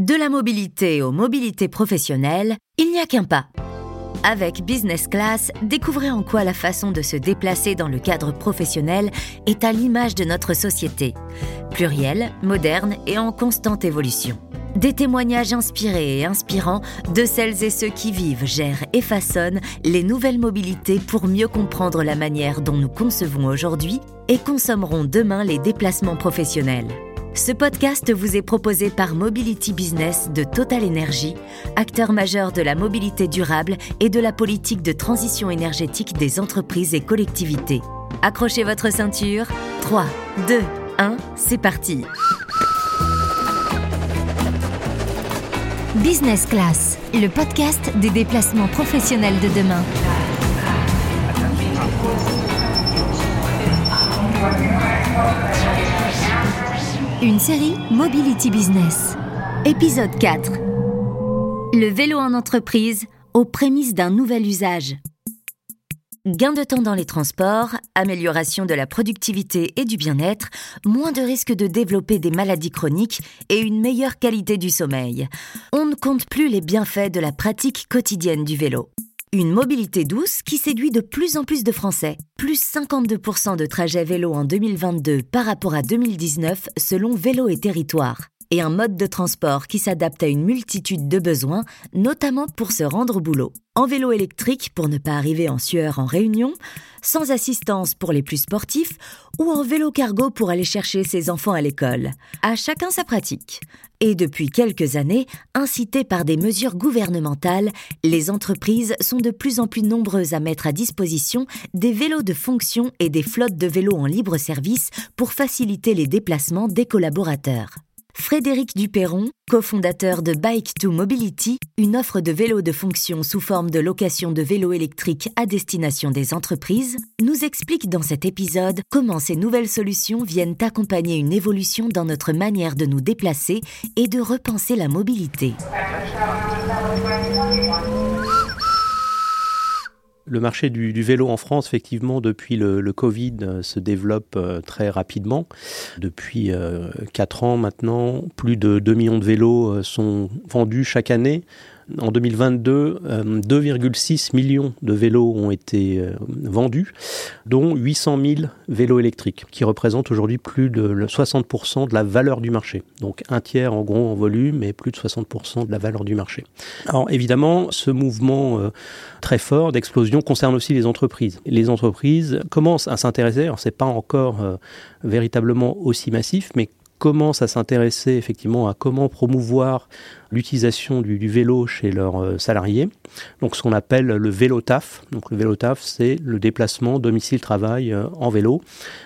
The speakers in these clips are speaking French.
De la mobilité aux mobilités professionnelles, il n'y a qu'un pas. Avec Business Class, découvrez en quoi la façon de se déplacer dans le cadre professionnel est à l'image de notre société. Plurielle, moderne et en constante évolution. Des témoignages inspirés et inspirants de celles et ceux qui vivent, gèrent et façonnent les nouvelles mobilités pour mieux comprendre la manière dont nous concevons aujourd'hui et consommerons demain les déplacements professionnels. Ce podcast vous est proposé par Mobility Business de Total Energy, acteur majeur de la mobilité durable et de la politique de transition énergétique des entreprises et collectivités. Accrochez votre ceinture. 3, 2, 1, c'est parti. Business Class, le podcast des déplacements professionnels de demain. Une série Mobility Business. Épisode 4. Le vélo en entreprise aux prémices d'un nouvel usage. Gain de temps dans les transports, amélioration de la productivité et du bien-être, moins de risques de développer des maladies chroniques et une meilleure qualité du sommeil. On ne compte plus les bienfaits de la pratique quotidienne du vélo. Une mobilité douce qui séduit de plus en plus de Français. Plus 52% de trajets vélo en 2022 par rapport à 2019 selon Vélo et Territoire. Et un mode de transport qui s'adapte à une multitude de besoins, notamment pour se rendre au boulot. En vélo électrique pour ne pas arriver en sueur en réunion, sans assistance pour les plus sportifs, ou en vélo cargo pour aller chercher ses enfants à l'école. À chacun sa pratique. Et depuis quelques années, incitées par des mesures gouvernementales, les entreprises sont de plus en plus nombreuses à mettre à disposition des vélos de fonction et des flottes de vélos en libre service pour faciliter les déplacements des collaborateurs. Frédéric Duperron, cofondateur de Bike to Mobility, une offre de vélos de fonction sous forme de location de vélos électriques à destination des entreprises, nous explique dans cet épisode comment ces nouvelles solutions viennent accompagner une évolution dans notre manière de nous déplacer et de repenser la mobilité. Le marché du, vélo en France, effectivement, depuis le, Covid, euh, se développe euh, très rapidement. Depuis euh, 4 ans maintenant, plus de 2 millions de vélos sont vendus chaque année en 2022, 2,6 euh, millions de vélos ont été euh, vendus, dont 800 000 vélos électriques, qui représentent aujourd'hui plus de 60% de la valeur du marché. Donc un tiers en gros en volume et plus de 60% de la valeur du marché. Alors évidemment, ce mouvement euh, très fort d'explosion concerne aussi les entreprises. Les entreprises commencent à s'intéresser, alors c'est pas encore véritablement aussi massif, mais commencent à s'intéresser effectivement à comment promouvoir l'utilisation du, vélo chez leurs euh, salariés. Donc ce qu'on appelle le vélo taf. Donc le vélo taf, c'est le déplacement domicile-travail euh, en vélo.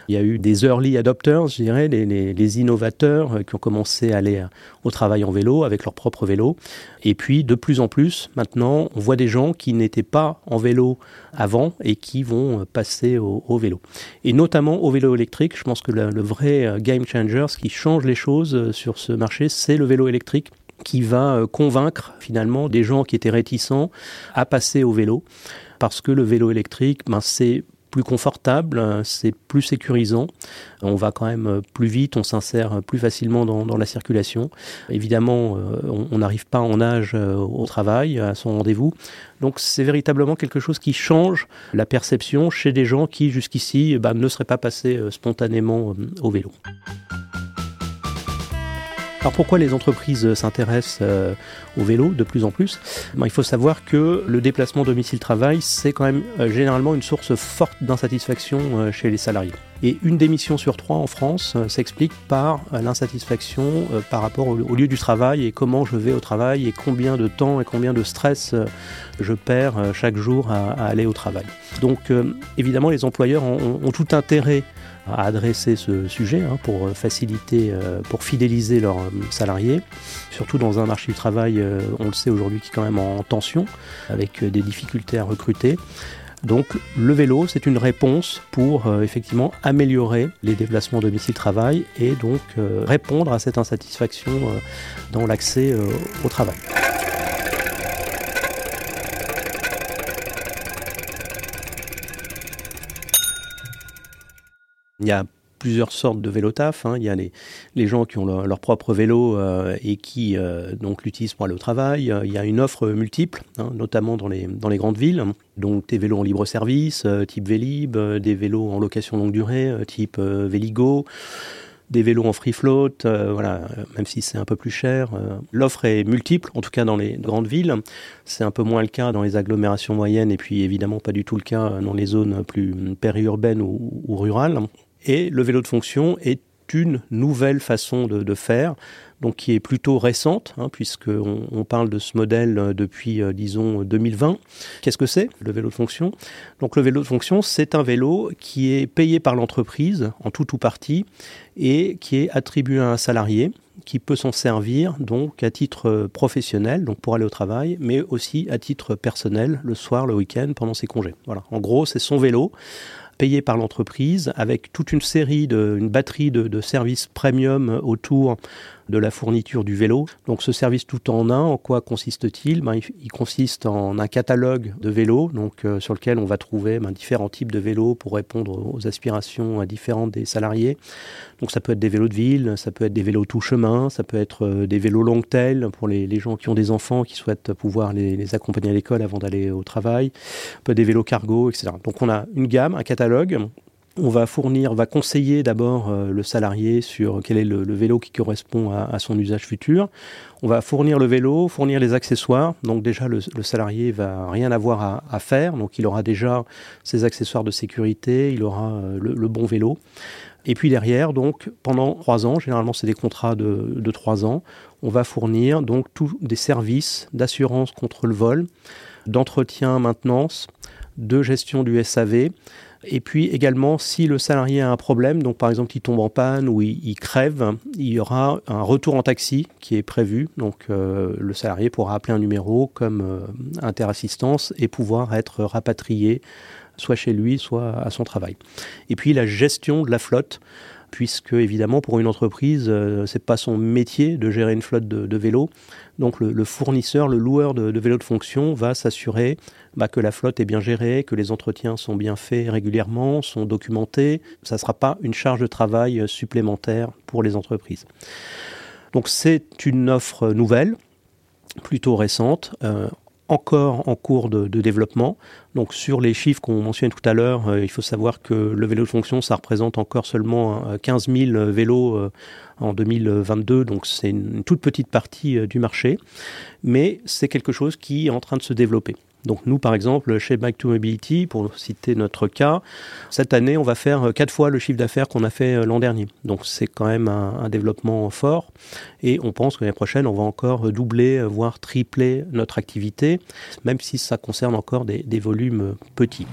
Il y a eu des early adopters, je dirais, les, innovateurs euh, qui ont commencé à aller au travail en vélo avec leur propre vélo. Et puis de plus en plus, maintenant, on voit des gens qui n'étaient pas en vélo avant et qui vont passer au, vélo. Et notamment au vélo électrique, je pense que le vrai game changer, ce qui change les choses sur ce marché, c'est le vélo électrique qui va euh, convaincre finalement des gens qui étaient réticents à passer au vélo. Parce que le vélo électrique, ben, c'est plus confortable, c'est plus sécurisant, on va quand même plus vite, on s'insère plus facilement dans, la circulation. Évidemment, euh, on n'arrive pas en âge euh, au travail, à son rendez-vous. Donc c'est véritablement quelque chose qui change la perception chez des gens qui jusqu'ici ben, ne seraient pas passés spontanément au vélo. Alors pourquoi les entreprises s'intéressent euh, au vélo de plus en plus? Ben, Il faut savoir que le déplacement domicile-travail, c'est quand même euh, généralement une source forte d'insatisfaction euh, chez les salariés. Et une démission sur trois en France s'explique par l'insatisfaction par rapport au, lieu du travail et comment je vais au travail et combien de temps et combien de stress je perds chaque jour à, aller au travail. Donc évidemment les employeurs ont tout intérêt à adresser ce sujet hein, pour faciliter, euh, pour fidéliser leurs euh, salariés, surtout dans un marché du travail, euh, on le sait aujourd'hui, qui est quand même en tension, avec des difficultés à recruter. Donc le vélo, c'est une réponse pour effectivement améliorer les déplacements domicile-travail et donc répondre à cette insatisfaction dans l'accès au travail. Il y a plusieurs sortes de vélos taf. Hein. Il y a les, gens qui ont leur, propre vélo euh, et qui euh, donc l'utilisent pour aller au travail. Il y a une offre multiple, hein, notamment dans les, dans les grandes villes. Donc des vélos en libre service, type Vélib, des vélos en location longue durée, type Véligo des vélos en free float, voilà, même si c'est un peu plus cher. L'offre est multiple, en tout cas dans les grandes villes. C'est un peu moins le cas dans les agglomérations moyennes et puis évidemment pas du tout le cas dans les zones plus périurbaines ou, ou rurales. Et le vélo de fonction est une nouvelle façon de, faire, donc qui est plutôt récente, hein, puisqu'on on parle de ce modèle euh, depuis, euh, disons, 2020. Qu'est-ce que c'est, le vélo de fonction? Donc le vélo de fonction, c'est un vélo qui est payé par l'entreprise, en tout ou partie, et qui est attribué à un salarié qui peut s'en servir donc à titre professionnel, donc pour aller au travail, mais aussi à titre personnel, le soir, le week-end, pendant ses congés. Voilà. En gros, c'est son vélo payé par l'entreprise avec toute une série de, une batterie de, de services premium autour de la fourniture du vélo. Donc ce service tout en un, en quoi consiste-t-il? Ben, il, consiste en un catalogue de vélos donc, euh, sur lequel on va trouver ben, différents types de vélos pour répondre aux aspirations différentes des salariés. Donc ça peut être des vélos de ville, ça peut être des vélos tout chemin, ça peut être euh, des vélos long tail pour les, gens qui ont des enfants qui souhaitent pouvoir les, accompagner à l'école avant d'aller au travail, peut être des vélos cargo, etc. Donc on a une gamme, un catalogue on va fournir, va conseiller d'abord euh, le salarié sur quel est le, vélo qui correspond à, son usage futur. On va fournir le vélo, fournir les accessoires. Donc déjà, le, salarié va rien avoir à, faire. Donc il aura déjà ses accessoires de sécurité, il aura euh, le, bon vélo. Et puis derrière, donc pendant trois ans, généralement c'est des contrats de, trois ans, on va fournir donc tous des services d'assurance contre le vol, d'entretien, maintenance, de gestion du SAV et puis également, si le salarié a un problème, donc par exemple il tombe en panne ou il, crève, il y aura un retour en taxi qui est prévu. Donc euh, le salarié pourra appeler un numéro comme euh, interassistance et pouvoir être rapatrié soit chez lui, soit à son travail. Et puis la gestion de la flotte puisque évidemment pour une entreprise, euh, c'est pas son métier de gérer une flotte de, vélos. Donc le, fournisseur, le loueur de, vélos de fonction va s'assurer bah, que la flotte est bien gérée, que les entretiens sont bien faits régulièrement, sont documentés. Ça ne sera pas une charge de travail supplémentaire pour les entreprises. Donc c'est une offre nouvelle, plutôt récente. Euh, encore en cours de, développement. Donc sur les chiffres qu'on mentionnait tout à l'heure, euh, il faut savoir que le vélo de fonction, ça représente encore seulement 15 euh, 000 vélos euh, en 2022, donc c'est une toute petite partie du marché, mais c'est quelque chose qui est en train de se développer. Donc nous, par exemple, chez Bike to Mobility, pour citer notre cas, cette année, on va faire quatre fois le chiffre d'affaires qu'on a fait euh, l'an dernier. Donc c'est quand même un, développement fort. Et on pense que l'année prochaine, on va encore doubler, voire tripler notre activité, même si ça concerne encore des volumes petits.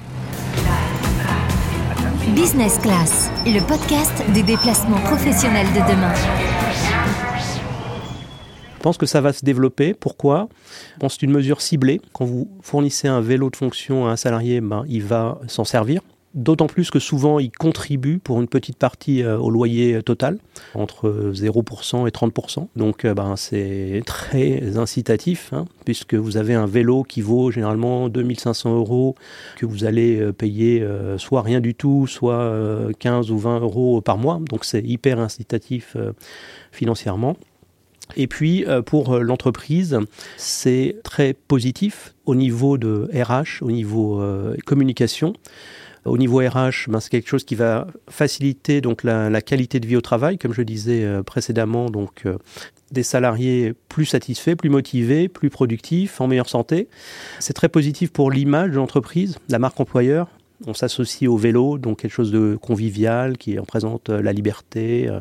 Business Class, le podcast des déplacements professionnels de demain. Je pense que ça va se développer. Pourquoi? C'est une mesure ciblée. Quand vous fournissez un vélo de fonction à un salarié, ben, il va s'en servir. D'autant plus que souvent, il contribue pour une petite partie euh, au loyer total, entre 0% et 30%. Donc, euh, ben, c'est très incitatif, hein, puisque vous avez un vélo qui vaut généralement 2500 euros, que vous allez euh, payer soit rien du tout, soit 15 ou 20 euros par mois. Donc, c'est hyper incitatif financièrement. Et puis euh, pour euh, l'entreprise, c'est très positif au niveau de RH, au niveau euh, communication. Au niveau RH, ben, c'est quelque chose qui va faciliter donc la, qualité de vie au travail, comme je disais précédemment, donc des salariés plus satisfaits, plus motivés, plus productifs, en meilleure santé. C'est très positif pour l'image de l'entreprise, la marque employeur, on s'associe au vélo, donc quelque chose de convivial qui représente euh, la liberté, euh,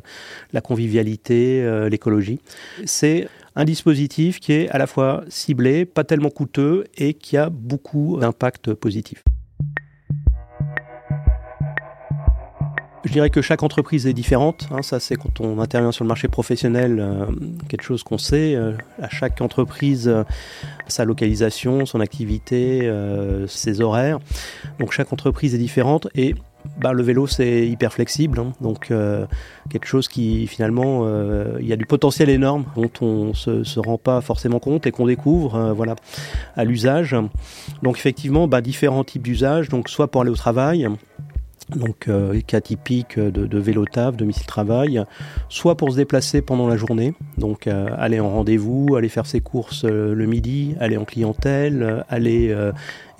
la convivialité, euh, l'écologie. C'est un dispositif qui est à la fois ciblé, pas tellement coûteux et qui a beaucoup d'impact positif. Je dirais que chaque entreprise est différente. Hein, ça, c'est quand on intervient sur le marché professionnel, euh, quelque chose qu'on sait. Euh, à chaque entreprise, euh, sa localisation, son activité, ses horaires. Donc chaque entreprise est différente et bah, le vélo, c'est hyper flexible. Hein. donc quelque chose qui finalement, il y a du potentiel énorme dont on se, se rend pas forcément compte et qu'on découvre, voilà, à l'usage. Donc effectivement, bah, différents types d'usages. Donc soit pour aller au travail donc euh, cas typique de, de vélo taf, domicile travail, soit pour se déplacer pendant la journée, donc euh, aller en rendez-vous, aller faire ses courses euh, le midi, aller en clientèle, aller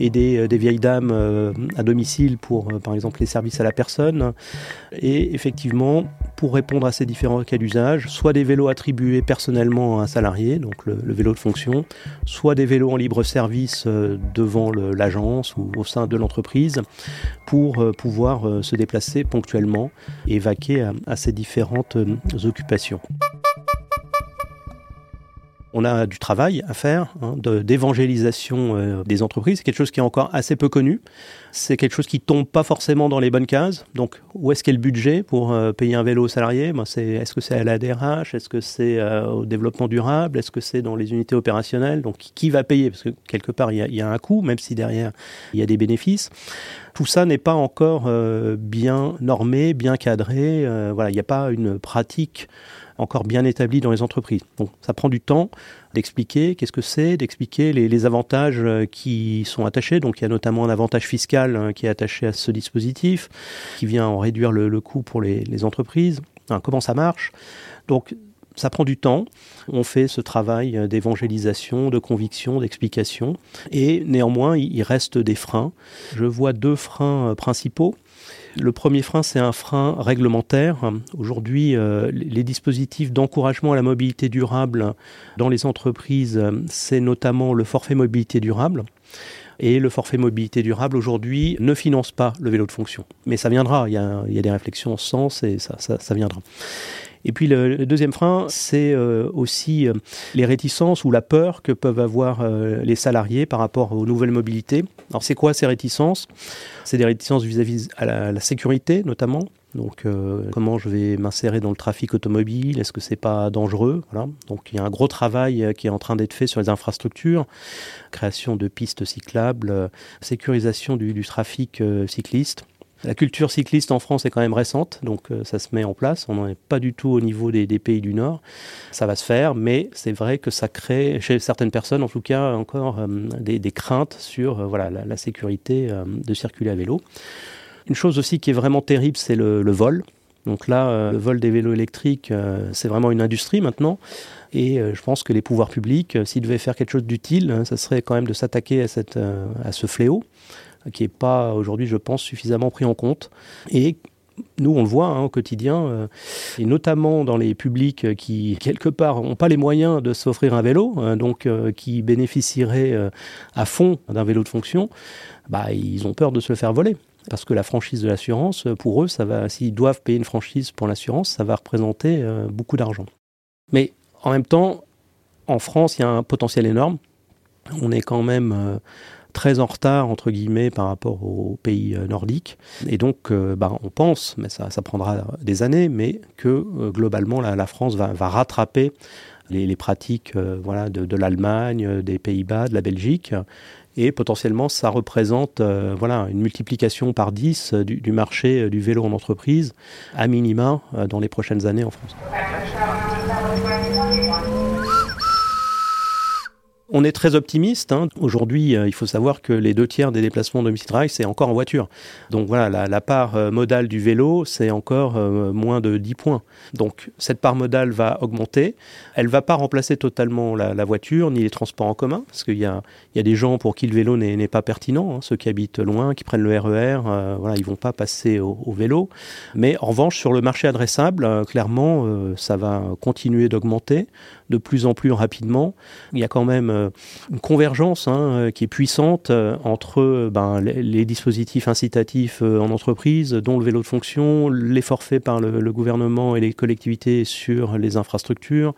aider euh, des vieilles dames euh, à domicile pour, euh, par exemple, les services à la personne. Et effectivement, pour répondre à ces différents cas d'usage, soit des vélos attribués personnellement à un salarié, donc le, vélo de fonction, soit des vélos en libre service devant l'agence ou au sein de l'entreprise pour pouvoir se déplacer ponctuellement et vaquer à ces différentes occupations. On a du travail à faire, hein, d'évangélisation euh, des entreprises. C'est quelque chose qui est encore assez peu connu. C'est quelque chose qui tombe pas forcément dans les bonnes cases. Donc, où est-ce qu'est le budget pour euh, payer un vélo aux salariés? Ben, Est-ce que c'est à la DRH Est-ce que c'est euh, au développement durable? Est-ce que c'est dans les unités opérationnelles? Donc, qui va payer? Parce que quelque part, il y, a, un coût, même si derrière, il y a des bénéfices. Tout ça n'est pas encore bien normé, bien cadré. voilà, il n'y a pas une pratique encore bien établi dans les entreprises. Donc ça prend du temps d'expliquer qu'est-ce que c'est, d'expliquer les, avantages euh, qui sont attachés. Donc il y a notamment un avantage fiscal hein, qui est attaché à ce dispositif, qui vient en réduire le, coût pour les, entreprises. comment ça marche? Donc ça prend du temps. On fait ce travail d'évangélisation, de conviction, d'explication. Et néanmoins, il reste des freins. Je vois deux freins euh, principaux. Le premier frein, c'est un frein réglementaire. Aujourd'hui, euh, les dispositifs d'encouragement à la mobilité durable dans les entreprises, c'est notamment le forfait mobilité durable. Et le forfait mobilité durable aujourd'hui ne finance pas le vélo de fonction. Mais ça viendra, il y a, des réflexions en ce sens et ça, ça viendra. Et puis le, deuxième frein, c'est euh, aussi euh, les réticences ou la peur que peuvent avoir euh, les salariés par rapport aux nouvelles mobilités. Alors c'est quoi ces réticences? C'est des réticences vis-à-vis à la, sécurité notamment. Donc comment je vais m'insérer dans le trafic automobile? Est-ce que c'est pas dangereux? Voilà. Donc il y a un gros travail qui est en train d'être fait sur les infrastructures, création de pistes cyclables, sécurisation du trafic cycliste. La culture cycliste en France est quand même récente, donc euh, ça se met en place. On n'en est pas du tout au niveau des, pays du Nord. Ça va se faire, mais c'est vrai que ça crée, chez certaines personnes en tout cas, encore euh, des, craintes sur euh, la, sécurité de circuler à vélo. Une chose aussi qui est vraiment terrible, c'est le, vol. Donc là, le vol des vélos électriques, c'est vraiment une industrie maintenant. Et je pense que les pouvoirs publics, s'ils devaient faire quelque chose d'utile, hein, ça serait quand même de s'attaquer à, à ce fléau qui n'est pas aujourd'hui, je pense, suffisamment pris en compte. Et nous, on le voit hein, au quotidien, euh, et notamment dans les publics qui, quelque part, n'ont pas les moyens de s'offrir un vélo, hein, donc euh, qui bénéficieraient euh, à fond d'un vélo de fonction, bah, ils ont peur de se le faire voler. Parce que la franchise de l'assurance, pour eux, ça va, s'ils doivent payer une franchise pour l'assurance, ça va représenter beaucoup d'argent. Mais en même temps, en France, il y a un potentiel énorme. On est quand même très en retard, entre guillemets, par rapport aux pays euh, nordiques. Et donc, euh, bah, on pense, mais ça, prendra des années, mais que euh, globalement, la, France va, rattraper les, pratiques voilà, de, l'Allemagne, des Pays-Bas, de la Belgique. Et potentiellement, ça représente voilà, une multiplication par 10 du marché du vélo en entreprise, à minima, dans les prochaines années en France. On est très optimiste. Hein. Aujourd'hui, euh, il faut savoir que les deux tiers des déplacements de travail, c'est encore en voiture. Donc voilà, la, part euh, modale du vélo, c'est encore euh, moins de 10 points. Donc cette part modale va augmenter. Elle ne va pas remplacer totalement la, voiture ni les transports en commun, parce qu'il y a, des gens pour qui le vélo n'est pas pertinent. Hein. Ceux qui habitent loin, qui prennent le RER, e voilà, ils vont pas passer au, au, vélo. Mais en revanche, sur le marché adressable, clairement, ça va continuer d'augmenter de plus en plus rapidement. Il y a quand même euh, une convergence hein, euh, qui est puissante euh, entre ben, les, dispositifs incitatifs en entreprise, dont le vélo de fonction, les forfaits par le, gouvernement et les collectivités sur les infrastructures,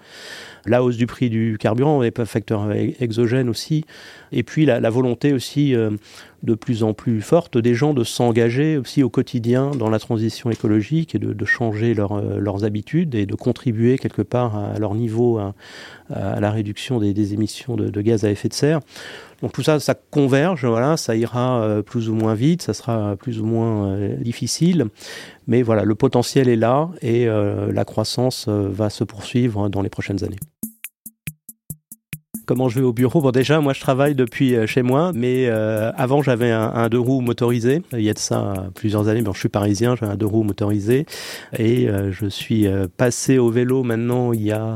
la hausse du prix du carburant, et pas facteur exogène aussi, et puis la, volonté aussi de plus en plus forte des gens de s'engager aussi au quotidien dans la transition écologique et de, changer leurs habitudes et de contribuer quelque part à leur niveau à, la réduction des, émissions de, gaz à effet de serre. Donc tout ça, ça converge, voilà, ça ira euh, plus ou moins vite, ça sera plus ou moins euh, difficile, mais voilà, le potentiel est là et euh, la croissance va se poursuivre dans les prochaines années comment je vais au bureau. Bon, déjà, moi, je travaille depuis euh, chez moi, mais euh, avant, j'avais un, deux roues motorisé. Il y a de ça plusieurs années. Bon, je suis parisien, j'ai un deux roues motorisé, et je suis passé au vélo maintenant. Il y a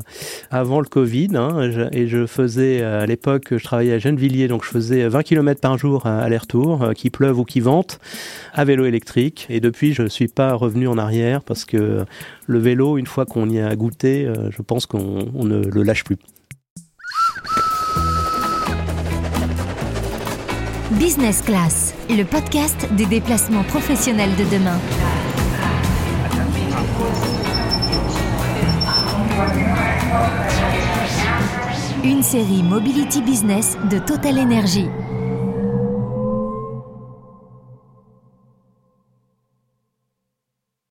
avant le Covid, hein, et je faisais à l'époque, je travaillais à Gennevilliers, donc je faisais 20 km par jour aller-retour, qu'il pleuve ou qu'il vente, à vélo électrique. Et depuis, je suis pas revenu en arrière parce que le vélo, une fois qu'on y a goûté, je pense qu'on ne le lâche plus. Business Class, le podcast des déplacements professionnels de demain. Une série Mobility Business de Total Energy.